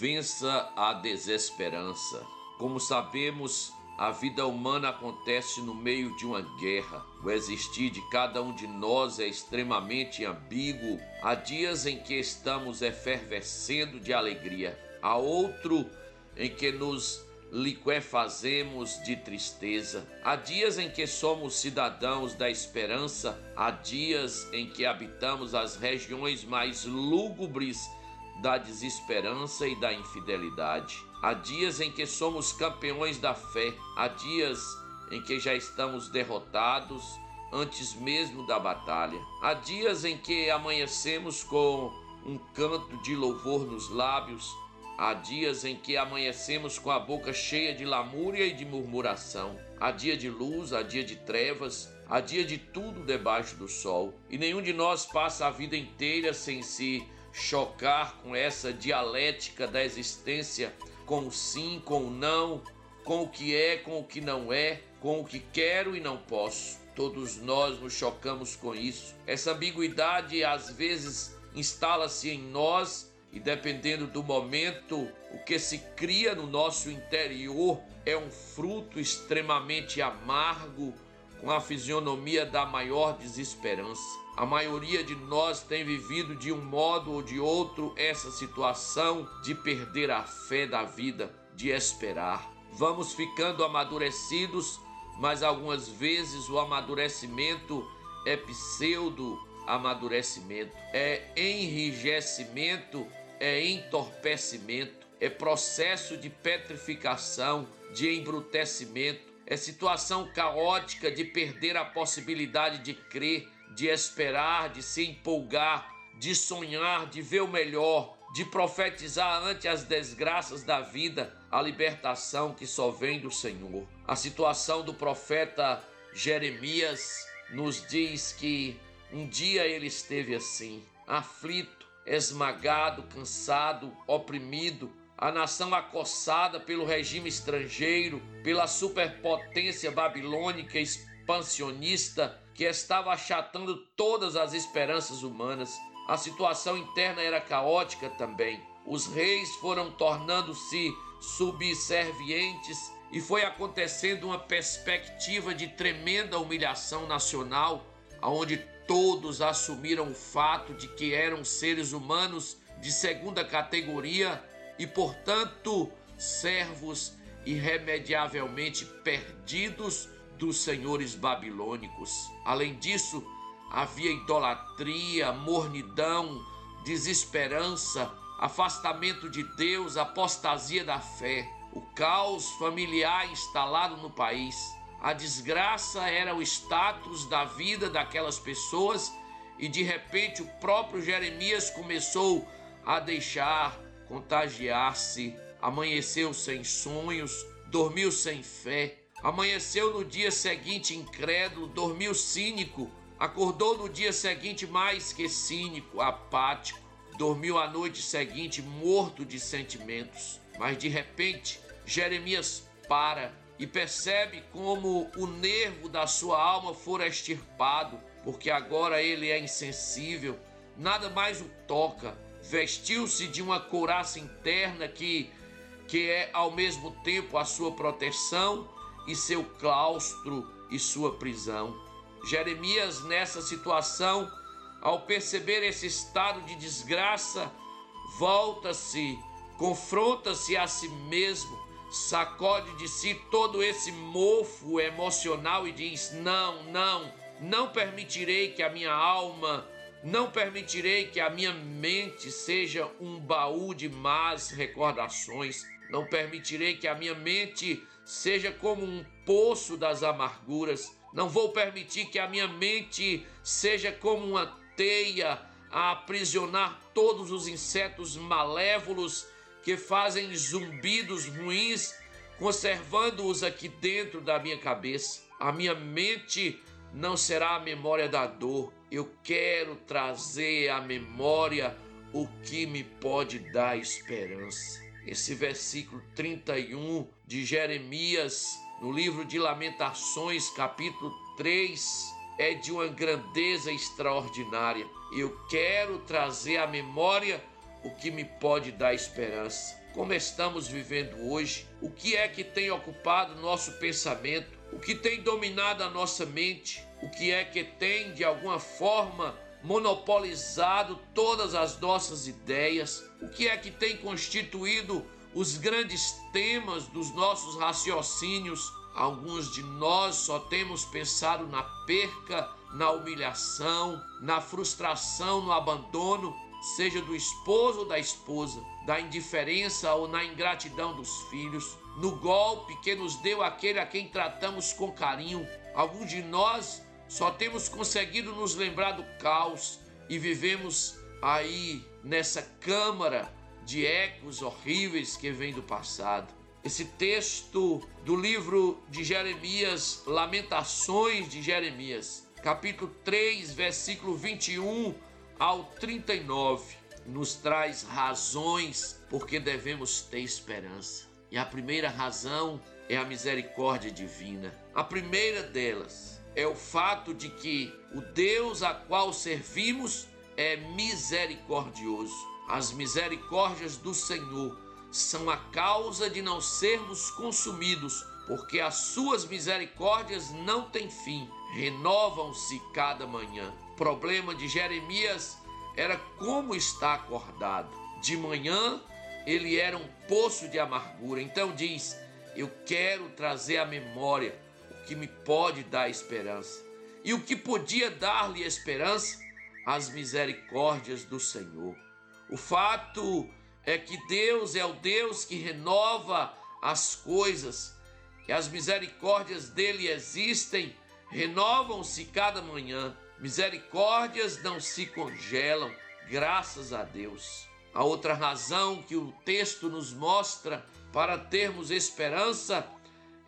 vença a desesperança. Como sabemos, a vida humana acontece no meio de uma guerra. O existir de cada um de nós é extremamente ambíguo. Há dias em que estamos efervescendo de alegria, há outro em que nos liquefazemos de tristeza. Há dias em que somos cidadãos da esperança, há dias em que habitamos as regiões mais lúgubres da desesperança e da infidelidade. Há dias em que somos campeões da fé, há dias em que já estamos derrotados antes mesmo da batalha. Há dias em que amanhecemos com um canto de louvor nos lábios, Há dias em que amanhecemos com a boca cheia de lamúria e de murmuração. Há dia de luz, há dia de trevas, há dia de tudo debaixo do sol. E nenhum de nós passa a vida inteira sem se chocar com essa dialética da existência, com o sim, com o não, com o que é, com o que não é, com o que quero e não posso. Todos nós nos chocamos com isso. Essa ambiguidade às vezes instala-se em nós e dependendo do momento, o que se cria no nosso interior é um fruto extremamente amargo, com a fisionomia da maior desesperança. A maioria de nós tem vivido de um modo ou de outro essa situação de perder a fé da vida, de esperar. Vamos ficando amadurecidos, mas algumas vezes o amadurecimento é pseudo amadurecimento, é enrijecimento, é entorpecimento, é processo de petrificação, de embrutecimento, é situação caótica de perder a possibilidade de crer, de esperar, de se empolgar, de sonhar, de ver o melhor, de profetizar ante as desgraças da vida a libertação que só vem do Senhor. A situação do profeta Jeremias nos diz que um dia ele esteve assim, aflito, esmagado, cansado, oprimido, a nação acossada pelo regime estrangeiro, pela superpotência babilônica expansionista que estava achatando todas as esperanças humanas. A situação interna era caótica também. Os reis foram tornando-se subservientes e foi acontecendo uma perspectiva de tremenda humilhação nacional, onde todos assumiram o fato de que eram seres humanos de segunda categoria e, portanto, servos irremediavelmente perdidos dos senhores babilônicos. Além disso, havia idolatria, mornidão, desesperança, afastamento de Deus, apostasia da fé, o caos familiar instalado no país. A desgraça era o status da vida daquelas pessoas e de repente o próprio Jeremias começou a deixar contagiar-se, amanheceu sem sonhos, dormiu sem fé, amanheceu no dia seguinte incrédulo, dormiu cínico, acordou no dia seguinte mais que cínico, apático, dormiu a noite seguinte morto de sentimentos. Mas de repente, Jeremias para e percebe como o nervo da sua alma fora extirpado, porque agora ele é insensível, nada mais o toca vestiu-se de uma couraça interna que, que é ao mesmo tempo a sua proteção e seu claustro e sua prisão. Jeremias, nessa situação, ao perceber esse estado de desgraça, volta-se, confronta-se a si mesmo, sacode de si todo esse mofo emocional e diz: Não, não, não permitirei que a minha alma não permitirei que a minha mente seja um baú de más recordações. Não permitirei que a minha mente seja como um poço das amarguras. Não vou permitir que a minha mente seja como uma teia a aprisionar todos os insetos malévolos que fazem zumbidos ruins, conservando-os aqui dentro da minha cabeça. A minha mente não será a memória da dor, eu quero trazer à memória o que me pode dar esperança. Esse versículo 31 de Jeremias, no livro de Lamentações, capítulo 3, é de uma grandeza extraordinária. Eu quero trazer à memória o que me pode dar esperança. como estamos vivendo hoje, o que é que tem ocupado nosso pensamento, o que tem dominado a nossa mente, o que é que tem de alguma forma monopolizado todas as nossas ideias, o que é que tem constituído os grandes temas dos nossos raciocínios. Alguns de nós só temos pensado na perca, na humilhação, na frustração, no abandono, seja do esposo ou da esposa, da indiferença ou na ingratidão dos filhos, no golpe que nos deu aquele a quem tratamos com carinho. Alguns de nós só temos conseguido nos lembrar do caos e vivemos aí nessa câmara de ecos horríveis que vem do passado. Esse texto do livro de Jeremias, Lamentações de Jeremias, capítulo 3, versículo 21 ao 39, nos traz razões porque devemos ter esperança. E a primeira razão é a misericórdia divina. A primeira delas é o fato de que o Deus a qual servimos é misericordioso. As misericórdias do Senhor são a causa de não sermos consumidos, porque as suas misericórdias não têm fim, renovam-se cada manhã. Problema de Jeremias era como está acordado. De manhã ele era um poço de amargura. Então diz: Eu quero trazer à memória o que me pode dar esperança. E o que podia dar-lhe esperança? As misericórdias do Senhor. O fato é que Deus é o Deus que renova as coisas, que as misericórdias dele existem, renovam-se cada manhã. Misericórdias não se congelam, graças a Deus. A outra razão que o texto nos mostra para termos esperança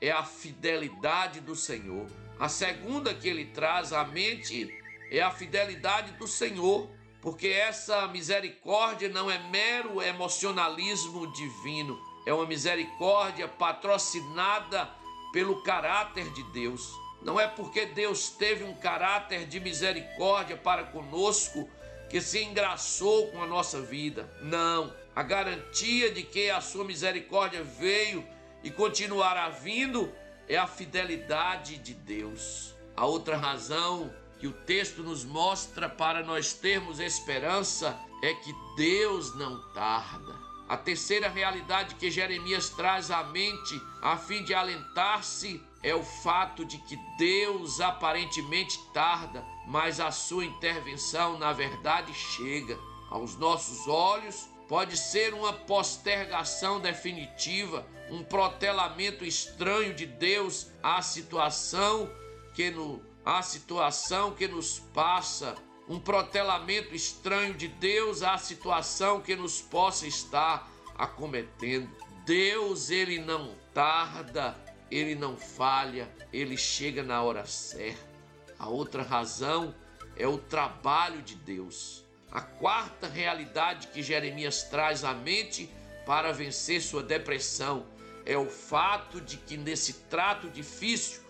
é a fidelidade do Senhor. A segunda que ele traz à mente é a fidelidade do Senhor, porque essa misericórdia não é mero emocionalismo divino, é uma misericórdia patrocinada pelo caráter de Deus. Não é porque Deus teve um caráter de misericórdia para conosco que se engraçou com a nossa vida. Não. A garantia de que a sua misericórdia veio e continuará vindo é a fidelidade de Deus. A outra razão que o texto nos mostra para nós termos esperança é que Deus não tarda. A terceira realidade que Jeremias traz à mente a fim de alentar-se é o fato de que Deus aparentemente tarda, mas a sua intervenção na verdade chega. Aos nossos olhos, pode ser uma postergação definitiva, um protelamento estranho de Deus à situação que no à situação que nos passa, um protelamento estranho de Deus à situação que nos possa estar acometendo. Deus, ele não tarda, ele não falha, ele chega na hora certa. A outra razão é o trabalho de Deus. A quarta realidade que Jeremias traz à mente para vencer sua depressão é o fato de que nesse trato difícil,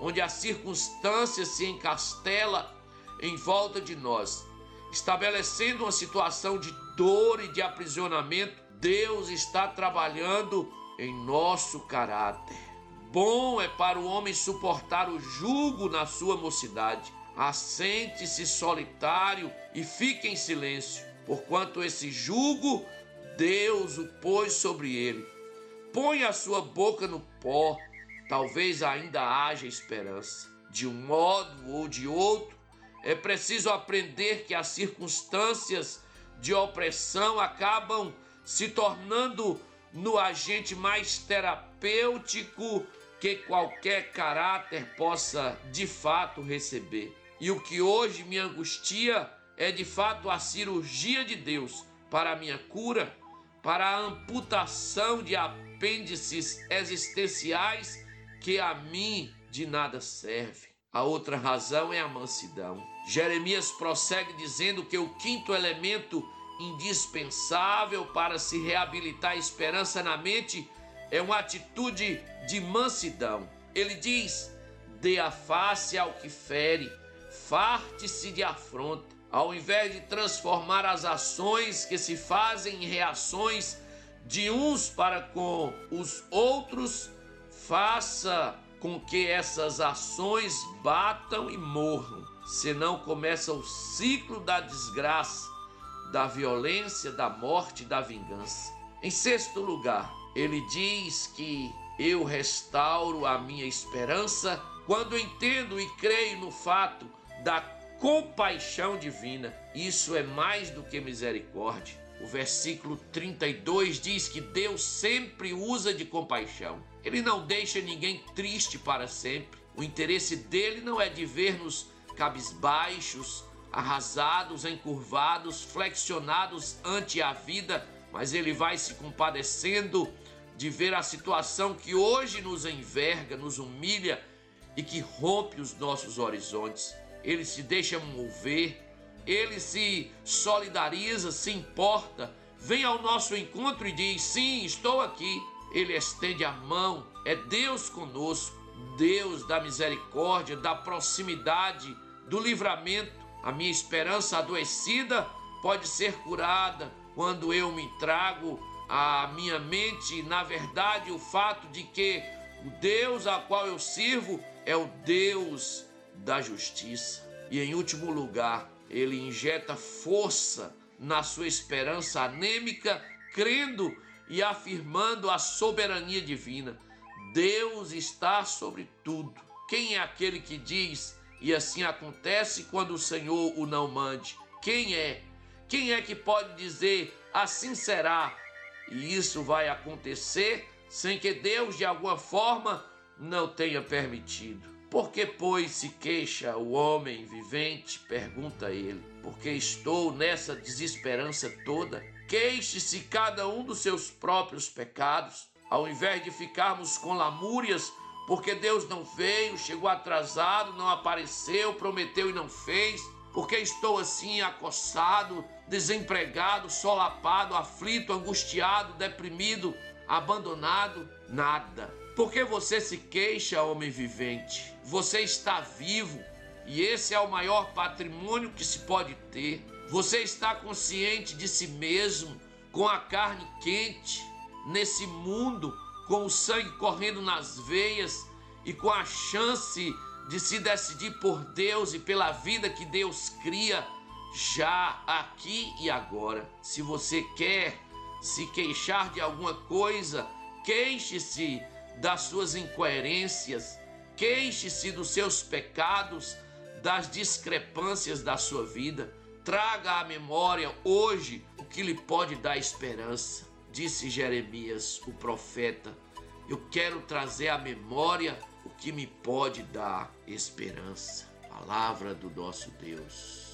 onde a circunstância se encastela em volta de nós, estabelecendo uma situação de dor e de aprisionamento, Deus está trabalhando em nosso caráter. Bom é para o homem suportar o jugo na sua mocidade. Assente-se solitário e fique em silêncio, porquanto esse jugo Deus o pôs sobre ele. Põe a sua boca no pó, talvez ainda haja esperança. De um modo ou de outro, é preciso aprender que as circunstâncias de opressão acabam se tornando no agente mais terapêutico que qualquer caráter possa de fato receber. E o que hoje me angustia é de fato a cirurgia de Deus para a minha cura, para a amputação de apêndices existenciais que a mim de nada serve. A outra razão é a mansidão. Jeremias prossegue dizendo que o quinto elemento indispensável para se reabilitar a esperança na mente é uma atitude de mansidão. Ele diz: dê a face ao que fere, farte-se de afronta, ao invés de transformar as ações que se fazem em reações de uns para com os outros, faça com que essas ações batam e morram, senão começa o ciclo da desgraça, da violência, da morte da vingança. Em sexto lugar, ele diz que eu restauro a minha esperança quando entendo e creio no fato da compaixão divina. Isso é mais do que misericórdia. O versículo 32 diz que Deus sempre usa de compaixão. Ele não deixa ninguém triste para sempre. O interesse dele não é de ver-nos cabisbaixos, arrasados, encurvados, flexionados ante a vida, mas ele vai se compadecendo de ver a situação que hoje nos enverga, nos humilha e que rompe os nossos horizontes. Ele se deixa mover, ele se solidariza, se importa, vem ao nosso encontro e diz: Sim, estou aqui. Ele estende a mão, é Deus conosco, Deus da misericórdia, da proximidade, do livramento. A minha esperança adoecida pode ser curada quando eu me trago à minha mente, na verdade, o fato de que o Deus a qual eu sirvo é o Deus da justiça. E em último lugar, ele injeta força na sua esperança anêmica, crendo e afirmando a soberania divina. Deus está sobre tudo. Quem é aquele que diz e assim acontece quando o Senhor o não mande? Quem é? Quem é que pode dizer assim será? E isso vai acontecer sem que Deus de alguma forma não tenha permitido. Por que, pois, se queixa o homem vivente? Pergunta ele. Porque estou nessa desesperança toda? Queixe-se cada um dos seus próprios pecados, ao invés de ficarmos com lamúrias, porque Deus não veio, chegou atrasado, não apareceu, prometeu e não fez. Porque estou assim acossado, desempregado, solapado, aflito, angustiado, deprimido, abandonado? Nada porque você se queixa, homem vivente? Você está vivo e esse é o maior patrimônio que se pode ter. Você está consciente de si mesmo, com a carne quente, nesse mundo, com o sangue correndo nas veias e com a chance de se decidir por Deus e pela vida que Deus cria já aqui e agora. Se você quer se queixar de alguma coisa, queixe-se das suas incoerências, queixe-se dos seus pecados, das discrepâncias da sua vida. Traga à memória hoje o que lhe pode dar esperança. Disse Jeremias, o profeta: Eu quero trazer à memória o que me pode dar esperança. Palavra do nosso Deus.